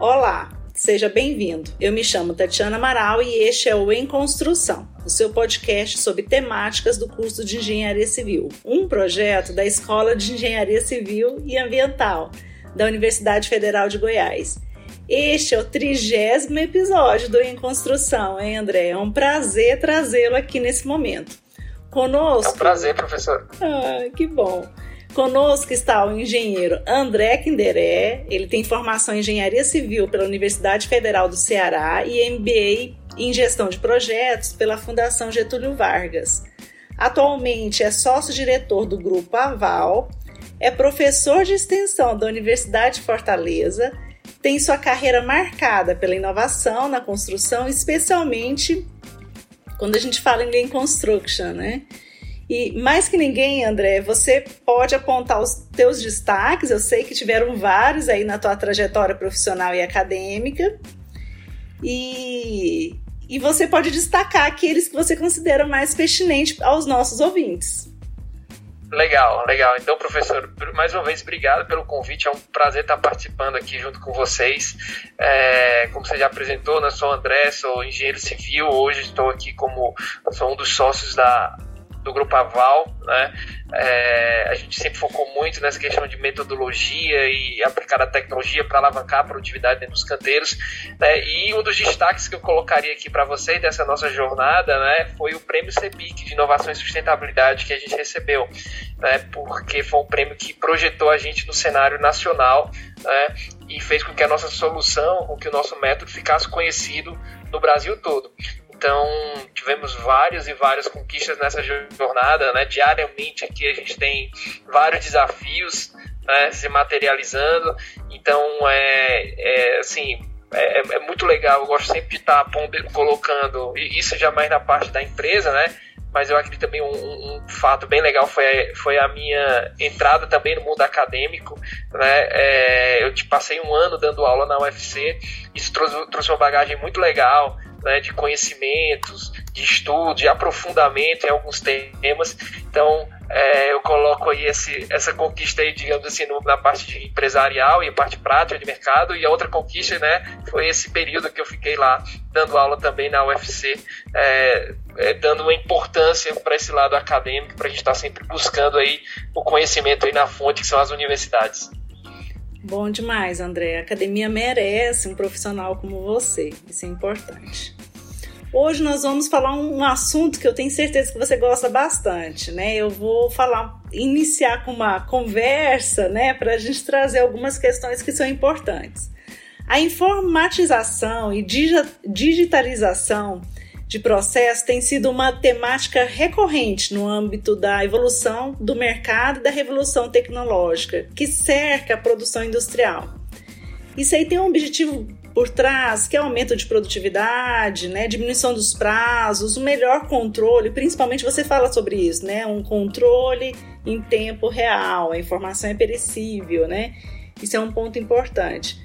Olá, seja bem-vindo. Eu me chamo Tatiana Amaral e este é o Em Construção, o seu podcast sobre temáticas do curso de Engenharia Civil, um projeto da Escola de Engenharia Civil e Ambiental da Universidade Federal de Goiás. Este é o trigésimo episódio do Em Construção, hein, André? É um prazer trazê-lo aqui nesse momento. Conosco. É um prazer, professor. Ah, que bom. Conosco está o engenheiro André Kinderé. Ele tem formação em engenharia civil pela Universidade Federal do Ceará e MBA em gestão de projetos pela Fundação Getúlio Vargas. Atualmente é sócio-diretor do Grupo Aval, é professor de extensão da Universidade de Fortaleza, tem sua carreira marcada pela inovação na construção, especialmente quando a gente fala em Lean Construction, né? E mais que ninguém, André, você pode apontar os teus destaques. Eu sei que tiveram vários aí na tua trajetória profissional e acadêmica. E, e você pode destacar aqueles que você considera mais pertinentes aos nossos ouvintes. Legal, legal. Então, professor, mais uma vez, obrigado pelo convite. É um prazer estar participando aqui junto com vocês. É, como você já apresentou, né, sou André, sou engenheiro civil. Hoje estou aqui como sou um dos sócios da, do Grupo Aval, né? É, a gente sempre focou muito nessa questão de metodologia e aplicar a tecnologia para alavancar a produtividade dentro dos canteiros. Né? E um dos destaques que eu colocaria aqui para vocês dessa nossa jornada né, foi o prêmio CEBIC de Inovação e Sustentabilidade que a gente recebeu, né, porque foi um prêmio que projetou a gente no cenário nacional né, e fez com que a nossa solução, com que o nosso método ficasse conhecido no Brasil todo. Então, tivemos várias e várias conquistas nessa jornada, né? Diariamente aqui a gente tem vários desafios né, se materializando. Então, é, é assim, é, é, muito legal. Eu gosto sempre de estar colocando, isso já mais na parte da empresa, né? Mas eu acredito também um, um fato bem legal foi, foi a minha entrada também no mundo acadêmico. Né? É, eu passei um ano dando aula na UFC, isso trouxe, trouxe uma bagagem muito legal né, de conhecimentos, de estudo, de aprofundamento em alguns temas. Então, é, eu coloco aí esse, essa conquista aí, digamos assim, no, na parte empresarial e parte prática de mercado, e a outra conquista, né, foi esse período que eu fiquei lá dando aula também na UFC, é, é, dando uma importância para esse lado acadêmico, para a gente estar tá sempre buscando aí o conhecimento aí na fonte, que são as universidades. Bom demais, André. A academia merece um profissional como você. Isso é importante. Hoje nós vamos falar um assunto que eu tenho certeza que você gosta bastante, né? Eu vou falar, iniciar com uma conversa, né, para a gente trazer algumas questões que são importantes. A informatização e digitalização de processo tem sido uma temática recorrente no âmbito da evolução do mercado e da revolução tecnológica que cerca a produção industrial. Isso aí tem um objetivo por trás, que é aumento de produtividade, né, diminuição dos prazos, um melhor controle, principalmente você fala sobre isso, né, um controle em tempo real, a informação é perecível, né, isso é um ponto importante.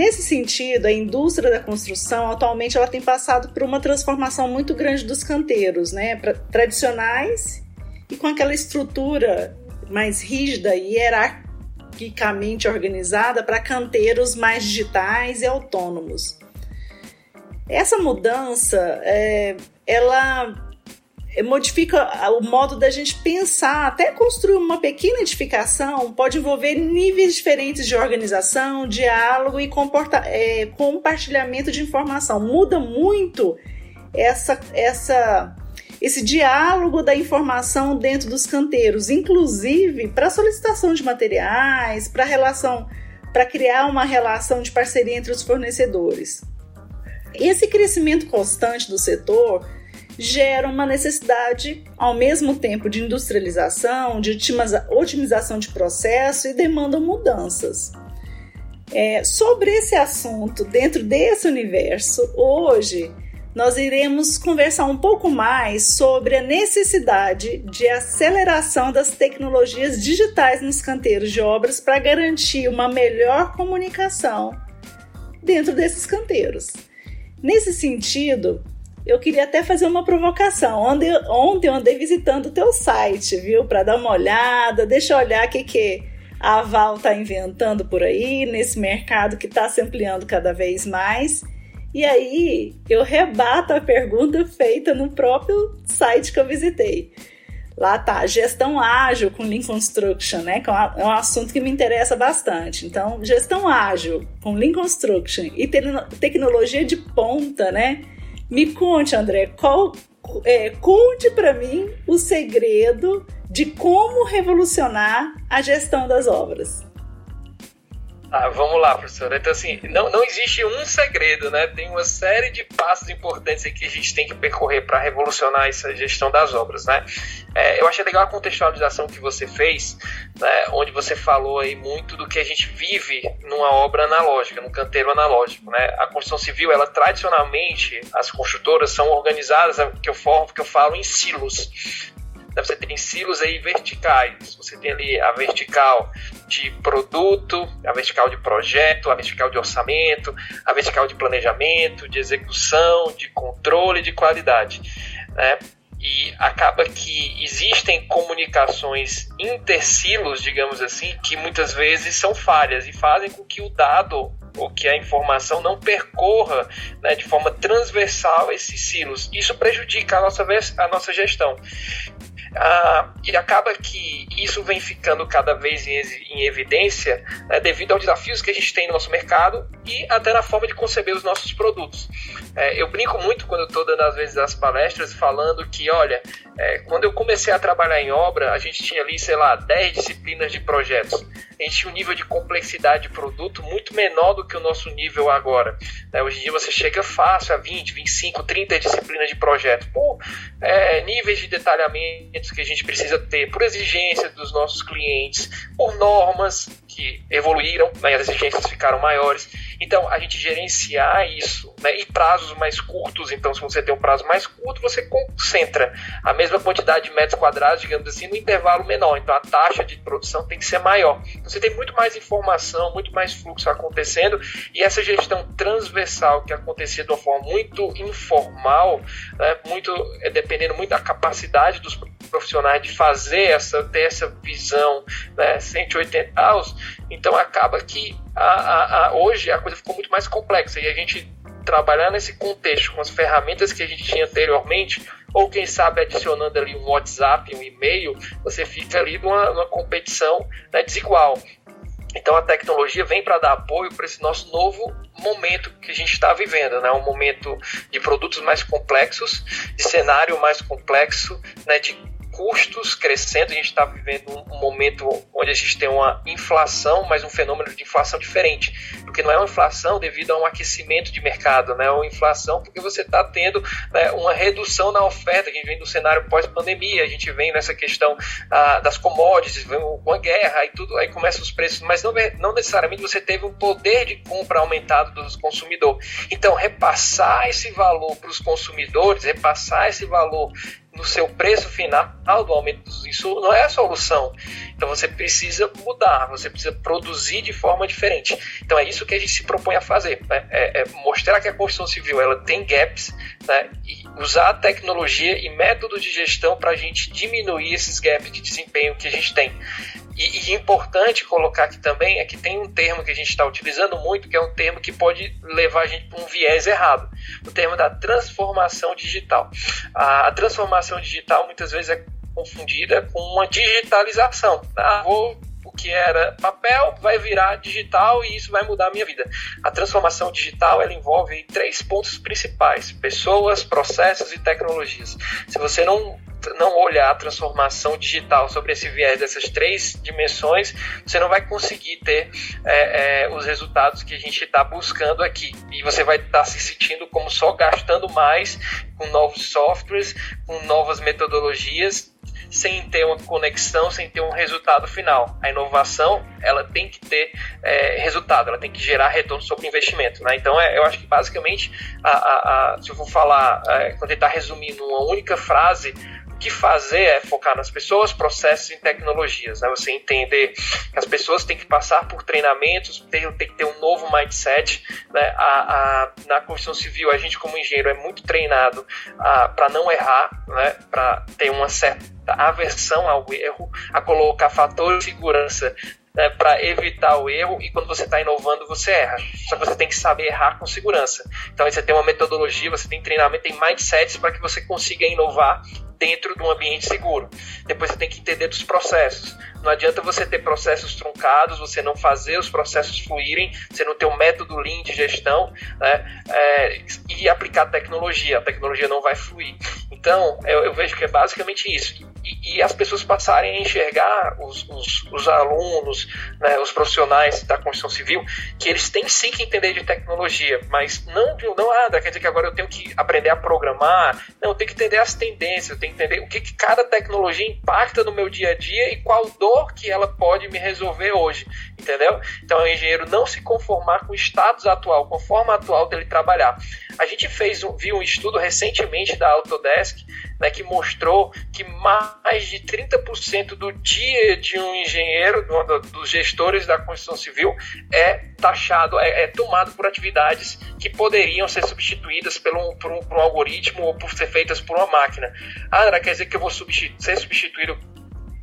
Nesse sentido, a indústria da construção atualmente ela tem passado por uma transformação muito grande dos canteiros, né, pra, tradicionais e com aquela estrutura mais rígida e hierarquicamente organizada para canteiros mais digitais e autônomos. Essa mudança, é, ela modifica o modo da gente pensar, até construir uma pequena edificação pode envolver níveis diferentes de organização, diálogo e é, compartilhamento de informação. Muda muito essa, essa, esse diálogo da informação dentro dos canteiros, inclusive para solicitação de materiais, para relação, para criar uma relação de parceria entre os fornecedores. Esse crescimento constante do setor gera uma necessidade, ao mesmo tempo, de industrialização, de otimização de processo e demandam mudanças. É, sobre esse assunto, dentro desse universo, hoje nós iremos conversar um pouco mais sobre a necessidade de aceleração das tecnologias digitais nos canteiros de obras para garantir uma melhor comunicação dentro desses canteiros. Nesse sentido, eu queria até fazer uma provocação. Ontem, ontem eu andei visitando o teu site, viu? Para dar uma olhada, deixa eu olhar o que, que a Val está inventando por aí, nesse mercado que está se ampliando cada vez mais. E aí eu rebato a pergunta feita no próprio site que eu visitei. Lá tá, gestão ágil com Lean Construction, né? Que é um é assunto que me interessa bastante. Então, gestão ágil com Lean Construction e te tecnologia de ponta, né? Me conte, André, qual, é, conte para mim o segredo de como revolucionar a gestão das obras. Ah, vamos lá, professora. Então, assim, não, não existe um segredo, né? Tem uma série de passos importantes que a gente tem que percorrer para revolucionar essa gestão das obras, né? É, eu achei legal a contextualização que você fez, né, onde você falou aí muito do que a gente vive numa obra analógica, num canteiro analógico, né? A construção civil, ela tradicionalmente, as construtoras são organizadas, que eu, formo, que eu falo, em silos. Então, você tem silos aí verticais. Você tem ali a vertical de produto, a vertical de projeto, a vertical de orçamento, a vertical de planejamento, de execução, de controle de qualidade. Né? E acaba que existem comunicações intersilos, digamos assim, que muitas vezes são falhas e fazem com que o dado ou que a informação não percorra né, de forma transversal esses silos. Isso prejudica a nossa, a nossa gestão. Ah, e acaba que isso vem ficando cada vez em, em evidência né, devido aos desafios que a gente tem no nosso mercado e até na forma de conceber os nossos produtos. É, eu brinco muito quando estou dando às vezes as palestras falando que, olha, é, quando eu comecei a trabalhar em obra, a gente tinha ali, sei lá, 10 disciplinas de projetos. A gente tinha um nível de complexidade de produto muito menor do que o nosso nível agora. É, hoje em dia você chega fácil a 20, 25, 30 disciplinas de projeto. Por é, níveis de detalhamento que a gente precisa ter, por exigência dos nossos clientes, por normas que evoluíram, né, as exigências ficaram maiores. Então, a gente gerenciar isso né, e prazos mais curtos. Então, se você tem um prazo mais curto, você concentra a mesma quantidade de metros quadrados, digamos assim, no intervalo menor. Então, a taxa de produção tem que ser maior. Então, você tem muito mais informação, muito mais fluxo acontecendo e essa gestão transversal que acontecia de uma forma muito informal, né, muito é, dependendo muito da capacidade dos profissionais de fazer essa, ter essa visão né, 180 graus, então acaba que a, a, a, hoje a coisa ficou muito mais complexa e a gente trabalhar nesse contexto com as ferramentas que a gente tinha anteriormente, ou quem sabe adicionando ali um WhatsApp, um e-mail, você fica ali numa, numa competição né, desigual. Então a tecnologia vem para dar apoio para esse nosso novo momento que a gente está vivendo, né? Um momento de produtos mais complexos, de cenário mais complexo, né? De custos crescendo, a gente está vivendo um momento onde a gente tem uma inflação, mas um fenômeno de inflação diferente, porque não é uma inflação devido a um aquecimento de mercado, né? é uma inflação porque você está tendo né, uma redução na oferta, a gente vem do cenário pós-pandemia, a gente vem nessa questão ah, das commodities, vem com a guerra e tudo, aí começam os preços, mas não, não necessariamente você teve um poder de compra aumentado dos consumidores. Então, repassar esse valor para os consumidores, repassar esse valor no seu preço final do aumento dos insumos não é a solução. Então você precisa mudar, você precisa produzir de forma diferente. Então é isso que a gente se propõe a fazer, né? é, é mostrar que a construção civil ela tem gaps né? e usar a tecnologia e métodos de gestão para a gente diminuir esses gaps de desempenho que a gente tem. E, e importante colocar aqui também é que tem um termo que a gente está utilizando muito, que é um termo que pode levar a gente para um viés errado, o termo da transformação digital. A, a transformação digital muitas vezes é confundida com uma digitalização. Ah, vou o que era papel vai virar digital e isso vai mudar a minha vida. A transformação digital ela envolve três pontos principais: pessoas, processos e tecnologias. Se você não não olhar a transformação digital sobre esse viés dessas três dimensões, você não vai conseguir ter é, é, os resultados que a gente está buscando aqui. E você vai estar tá se sentindo como só gastando mais com novos softwares, com novas metodologias, sem ter uma conexão, sem ter um resultado final. A inovação ela tem que ter é, resultado, ela tem que gerar retorno sobre investimento. Né? Então, é, eu acho que basicamente, a, a, a, se eu for falar, é, quando tentar resumir numa única frase, que fazer é focar nas pessoas, processos e tecnologias. Né? Você entender que as pessoas têm que passar por treinamentos, tem, tem que ter um novo mindset. Né? A, a, na construção civil, a gente, como engenheiro, é muito treinado para não errar, né? para ter uma certa aversão ao erro, a colocar fatores de segurança né, para evitar o erro e quando você está inovando você erra. Só que você tem que saber errar com segurança. Então você tem uma metodologia, você tem treinamento, tem mindsets para que você consiga inovar dentro de um ambiente seguro. Depois você tem que entender dos processos. Não adianta você ter processos truncados, você não fazer os processos fluírem, você não ter um método Lean de gestão né, é, e aplicar tecnologia. A tecnologia não vai fluir. Então, eu, eu vejo que é basicamente isso. E, e, as pessoas passarem a enxergar os, os, os alunos, né, os profissionais da construção civil, que eles têm sim que entender de tecnologia, mas não, não ah, quer dizer que agora eu tenho que aprender a programar. Não, eu tenho que entender as tendências, eu tenho que entender o que, que cada tecnologia impacta no meu dia a dia e qual dor que ela pode me resolver hoje, entendeu? Então, o engenheiro não se conformar com o status atual, com a forma atual dele trabalhar. A gente fez viu um estudo recentemente da Autodesk né, que mostrou que mais de 30% do dia de um engenheiro, do, dos gestores da construção civil, é taxado, é, é, tomado por atividades que poderiam ser substituídas um, por, um, por um algoritmo ou por ser feitas por uma máquina. Ah, quer dizer que eu vou substitu ser substituído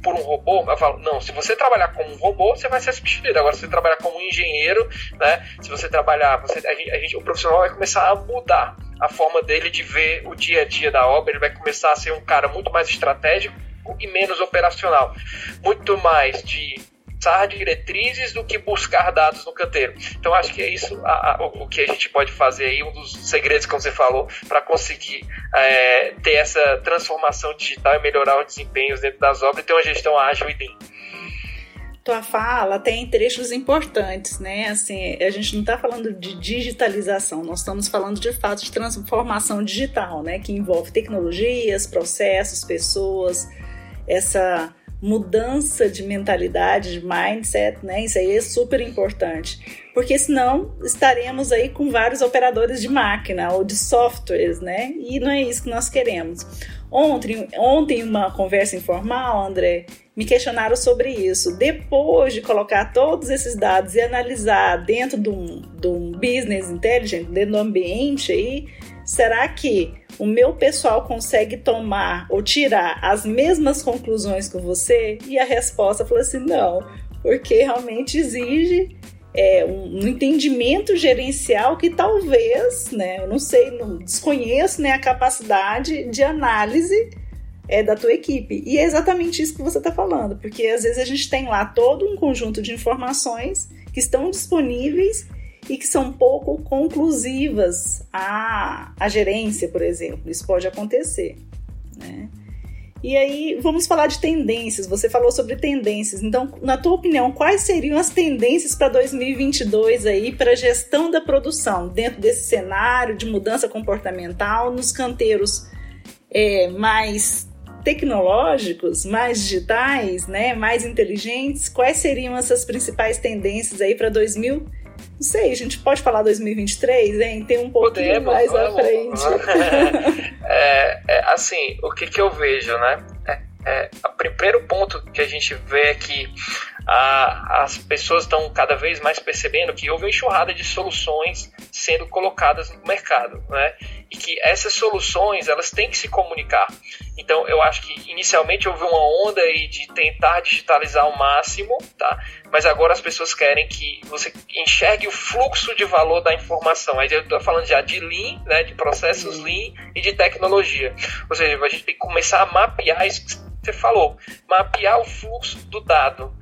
por um robô, eu falo, não, se você trabalhar como um robô, você vai ser substituído. Agora, se você trabalhar como um engenheiro, né, se você trabalhar, você, a gente, a gente, o profissional vai começar a mudar a forma dele de ver o dia a dia da obra, ele vai começar a ser um cara muito mais estratégico e menos operacional. Muito mais de traçar diretrizes do que buscar dados no canteiro. Então acho que é isso a, a, o que a gente pode fazer aí, um dos segredos que você falou, para conseguir é, ter essa transformação digital e melhorar os desempenhos dentro das obras e ter uma gestão ágil e lean tua fala tem trechos importantes, né? Assim, a gente não está falando de digitalização, nós estamos falando de fato de transformação digital, né? Que envolve tecnologias, processos, pessoas, essa mudança de mentalidade, de mindset, né? Isso aí é super importante, porque senão estaremos aí com vários operadores de máquina ou de softwares, né? E não é isso que nós queremos. Ontem, ontem uma conversa informal, André, me questionaram sobre isso. Depois de colocar todos esses dados e analisar dentro de um, de um business intelligent, dentro do ambiente aí, será que o meu pessoal consegue tomar ou tirar as mesmas conclusões que você? E a resposta falou assim: não, porque realmente exige é, um, um, entendimento gerencial que talvez, né, eu não sei, não desconheço né, a capacidade de análise é, da tua equipe. E é exatamente isso que você está falando, porque às vezes a gente tem lá todo um conjunto de informações que estão disponíveis e que são pouco conclusivas à, à gerência, por exemplo. Isso pode acontecer. Né? E aí, vamos falar de tendências. Você falou sobre tendências. Então, na tua opinião, quais seriam as tendências para 2022 aí para gestão da produção dentro desse cenário de mudança comportamental nos canteiros é, mais tecnológicos, mais digitais, né, mais inteligentes? Quais seriam essas principais tendências aí para 2022? Não sei, a gente pode falar 2023, hein? Tem um pouquinho Podemos, mais vamos, à frente. é, é, assim, o que, que eu vejo, né? É, é, o primeiro ponto que a gente vê é que a, as pessoas estão cada vez mais percebendo que houve uma enxurrada de soluções sendo colocadas no mercado, né? E que essas soluções elas têm que se comunicar. Então eu acho que inicialmente houve uma onda aí de tentar digitalizar ao máximo, tá? Mas agora as pessoas querem que você enxergue o fluxo de valor da informação. Aí eu estou falando já de Lean, né? De processos Lean e de tecnologia. Ou seja, a gente tem que começar a mapear isso que você falou, mapear o fluxo do dado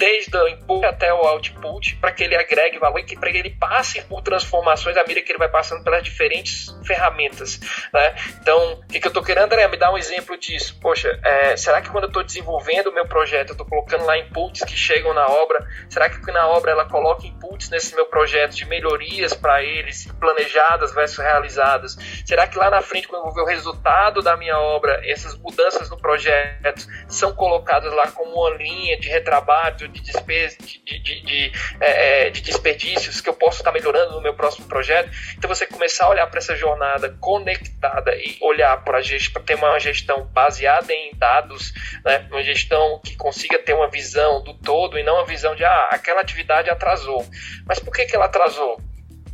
desde o input até o output, para que ele agregue valor e para que ele passe por transformações à medida que ele vai passando pelas diferentes ferramentas. Né? Então, o que, que eu estou querendo, André? Me dar um exemplo disso. Poxa, é, será que quando eu estou desenvolvendo o meu projeto, eu estou colocando lá inputs que chegam na obra? Será que na obra ela coloca inputs nesse meu projeto de melhorias para eles, planejadas versus realizadas? Será que lá na frente, quando eu vou ver o resultado da minha obra, essas mudanças no projeto são colocadas lá como uma linha de retrabalho, de, despes, de, de, de, é, é, de desperdícios que eu posso estar melhorando no meu próximo projeto. Então você começar a olhar para essa jornada conectada e olhar para ter uma gestão baseada em dados, né? uma gestão que consiga ter uma visão do todo e não uma visão de ah, aquela atividade atrasou. Mas por que, que ela atrasou?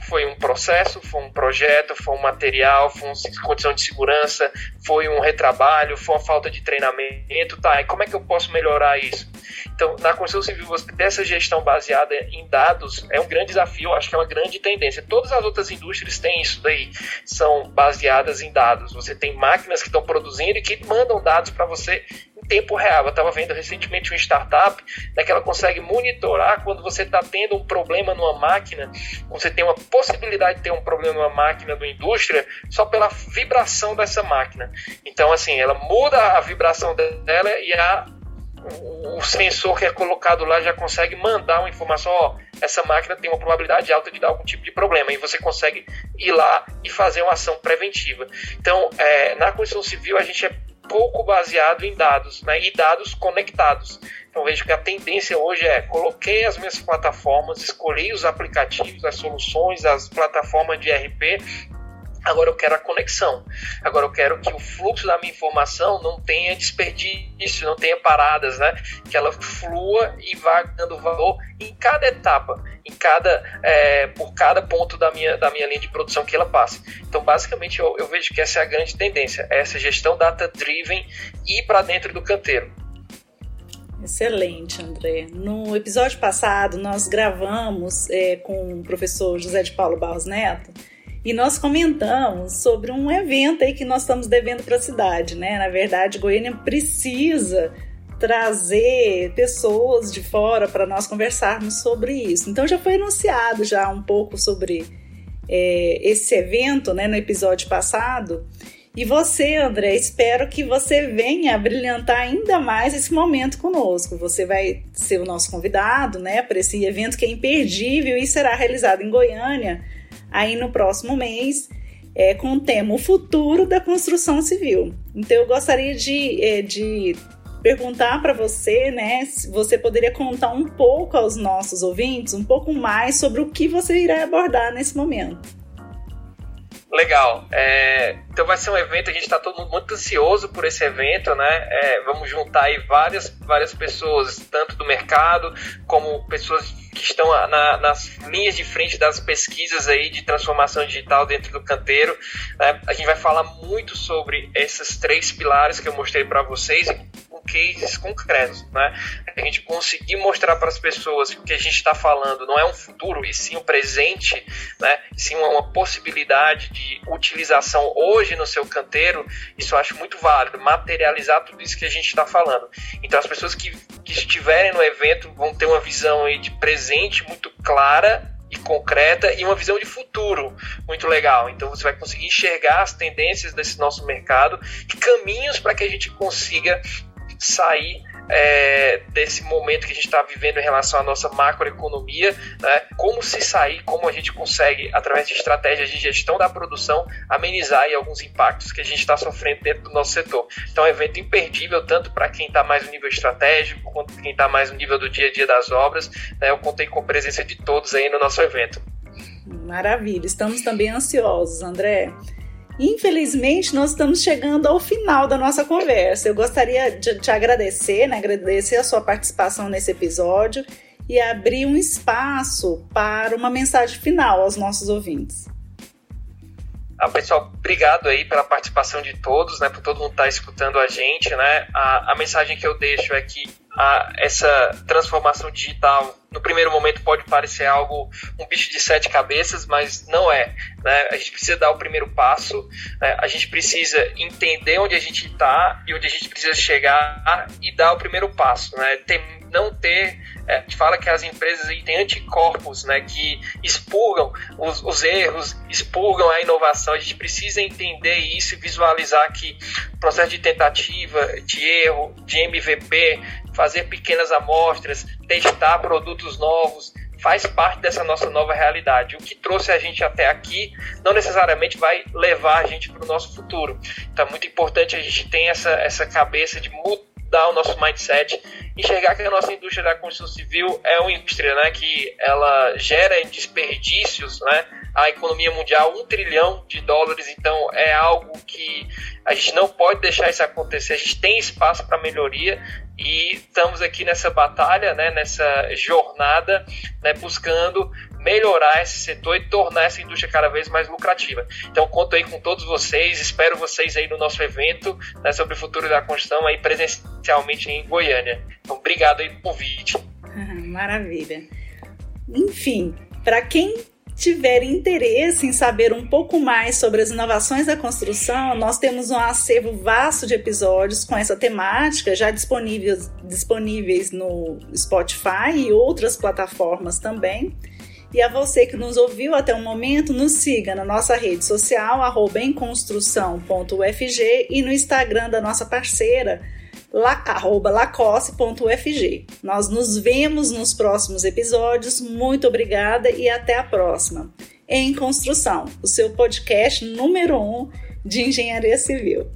Foi um processo, foi um projeto, foi um material, foi uma condição de segurança, foi um retrabalho, foi uma falta de treinamento, tá? E como é que eu posso melhorar isso? Então, na construção civil, você ter essa gestão baseada em dados é um grande desafio, acho que é uma grande tendência. Todas as outras indústrias têm isso daí, são baseadas em dados. Você tem máquinas que estão produzindo e que mandam dados para você em tempo real. Eu estava vendo recentemente uma startup né, que ela consegue monitorar quando você está tendo um problema numa máquina, você tem uma possibilidade de ter um problema numa máquina da indústria só pela vibração dessa máquina. Então, assim, ela muda a vibração dela e a o sensor que é colocado lá já consegue mandar uma informação, ó, essa máquina tem uma probabilidade alta de dar algum tipo de problema, e você consegue ir lá e fazer uma ação preventiva. Então, é, na construção civil, a gente é pouco baseado em dados, né, e dados conectados. Então vejo que a tendência hoje é coloquei as minhas plataformas, escolhi os aplicativos, as soluções, as plataformas de RP Agora eu quero a conexão. Agora eu quero que o fluxo da minha informação não tenha desperdício, não tenha paradas, né? Que ela flua e vá dando valor em cada etapa, em cada é, por cada ponto da minha, da minha linha de produção que ela passa. Então, basicamente, eu, eu vejo que essa é a grande tendência, é essa gestão data-driven e para dentro do canteiro. Excelente, André. No episódio passado, nós gravamos é, com o professor José de Paulo Barros Neto e nós comentamos sobre um evento aí que nós estamos devendo para a cidade, né? Na verdade, Goiânia precisa trazer pessoas de fora para nós conversarmos sobre isso. Então já foi anunciado já um pouco sobre é, esse evento, né, no episódio passado. E você, André, espero que você venha brilhantar ainda mais esse momento conosco. Você vai ser o nosso convidado, né, para esse evento que é imperdível e será realizado em Goiânia aí no próximo mês, é, com o tema O Futuro da Construção Civil. Então, eu gostaria de, é, de perguntar para você, né, se você poderia contar um pouco aos nossos ouvintes, um pouco mais sobre o que você irá abordar nesse momento. Legal. É, então vai ser um evento, a gente está todo mundo muito ansioso por esse evento, né? É, vamos juntar aí várias, várias pessoas, tanto do mercado como pessoas que estão na, nas linhas de frente das pesquisas aí de transformação digital dentro do canteiro. Né? A gente vai falar muito sobre esses três pilares que eu mostrei para vocês cases concretos, né? A gente conseguir mostrar para as pessoas que o que a gente está falando não é um futuro e sim um presente, né? E sim uma, uma, possibilidade de utilização hoje no seu canteiro, isso eu acho muito válido, materializar tudo isso que a gente está falando. Então as pessoas que, que estiverem no evento vão ter uma visão aí de presente muito clara e concreta e uma visão de futuro muito legal. Então você vai conseguir enxergar as tendências desse nosso mercado e caminhos para que a gente consiga sair é, desse momento que a gente está vivendo em relação à nossa macroeconomia, né? como se sair, como a gente consegue, através de estratégias de gestão da produção, amenizar aí, alguns impactos que a gente está sofrendo dentro do nosso setor. Então é um evento imperdível, tanto para quem está mais no nível estratégico, quanto quem está mais no nível do dia a dia das obras. Né? Eu contei com a presença de todos aí no nosso evento. Maravilha, estamos também ansiosos, André. Infelizmente, nós estamos chegando ao final da nossa conversa. Eu gostaria de te agradecer, né? agradecer a sua participação nesse episódio e abrir um espaço para uma mensagem final aos nossos ouvintes. Ah, pessoal, obrigado aí pela participação de todos, né, por todo mundo estar tá escutando a gente, né. A, a mensagem que eu deixo é que a, essa transformação digital, no primeiro momento pode parecer algo, um bicho de sete cabeças, mas não é. Né? A gente precisa dar o primeiro passo, né? a gente precisa entender onde a gente está e onde a gente precisa chegar e dar o primeiro passo. Né? Tem, não ter é, a gente fala que as empresas têm anticorpos né, que expurgam os, os, erros, expurgam a inovação. A gente precisa entender isso e visualizar que o processo de tentativa, de erro, de MVP, fazer pequenas amostras, testar produtos novos, faz parte dessa nossa nova realidade. O que trouxe a gente até aqui não necessariamente vai levar a gente para o nosso futuro. Então é muito importante a gente ter essa, essa cabeça de mudar o nosso mindset enxergar que a nossa indústria da construção civil é uma indústria né, que ela gera desperdícios, né? A economia mundial, um trilhão de dólares, então é algo que a gente não pode deixar isso acontecer, a gente tem espaço para melhoria e estamos aqui nessa batalha, né, nessa jornada, né, buscando melhorar esse setor e tornar essa indústria cada vez mais lucrativa. Então conto aí com todos vocês, espero vocês aí no nosso evento né, sobre o futuro da construção aí presencialmente em Goiânia. Então obrigado aí pelo convite. Maravilha. Enfim, para quem tiver interesse em saber um pouco mais sobre as inovações da construção, nós temos um acervo vasto de episódios com essa temática já disponíveis, disponíveis no Spotify e outras plataformas também. E a você que nos ouviu até o momento, nos siga na nossa rede social, arroba emconstrução.ufg e no Instagram da nossa parceira, lacosse.ufg. Nós nos vemos nos próximos episódios. Muito obrigada e até a próxima. Em Construção, o seu podcast número um de engenharia civil.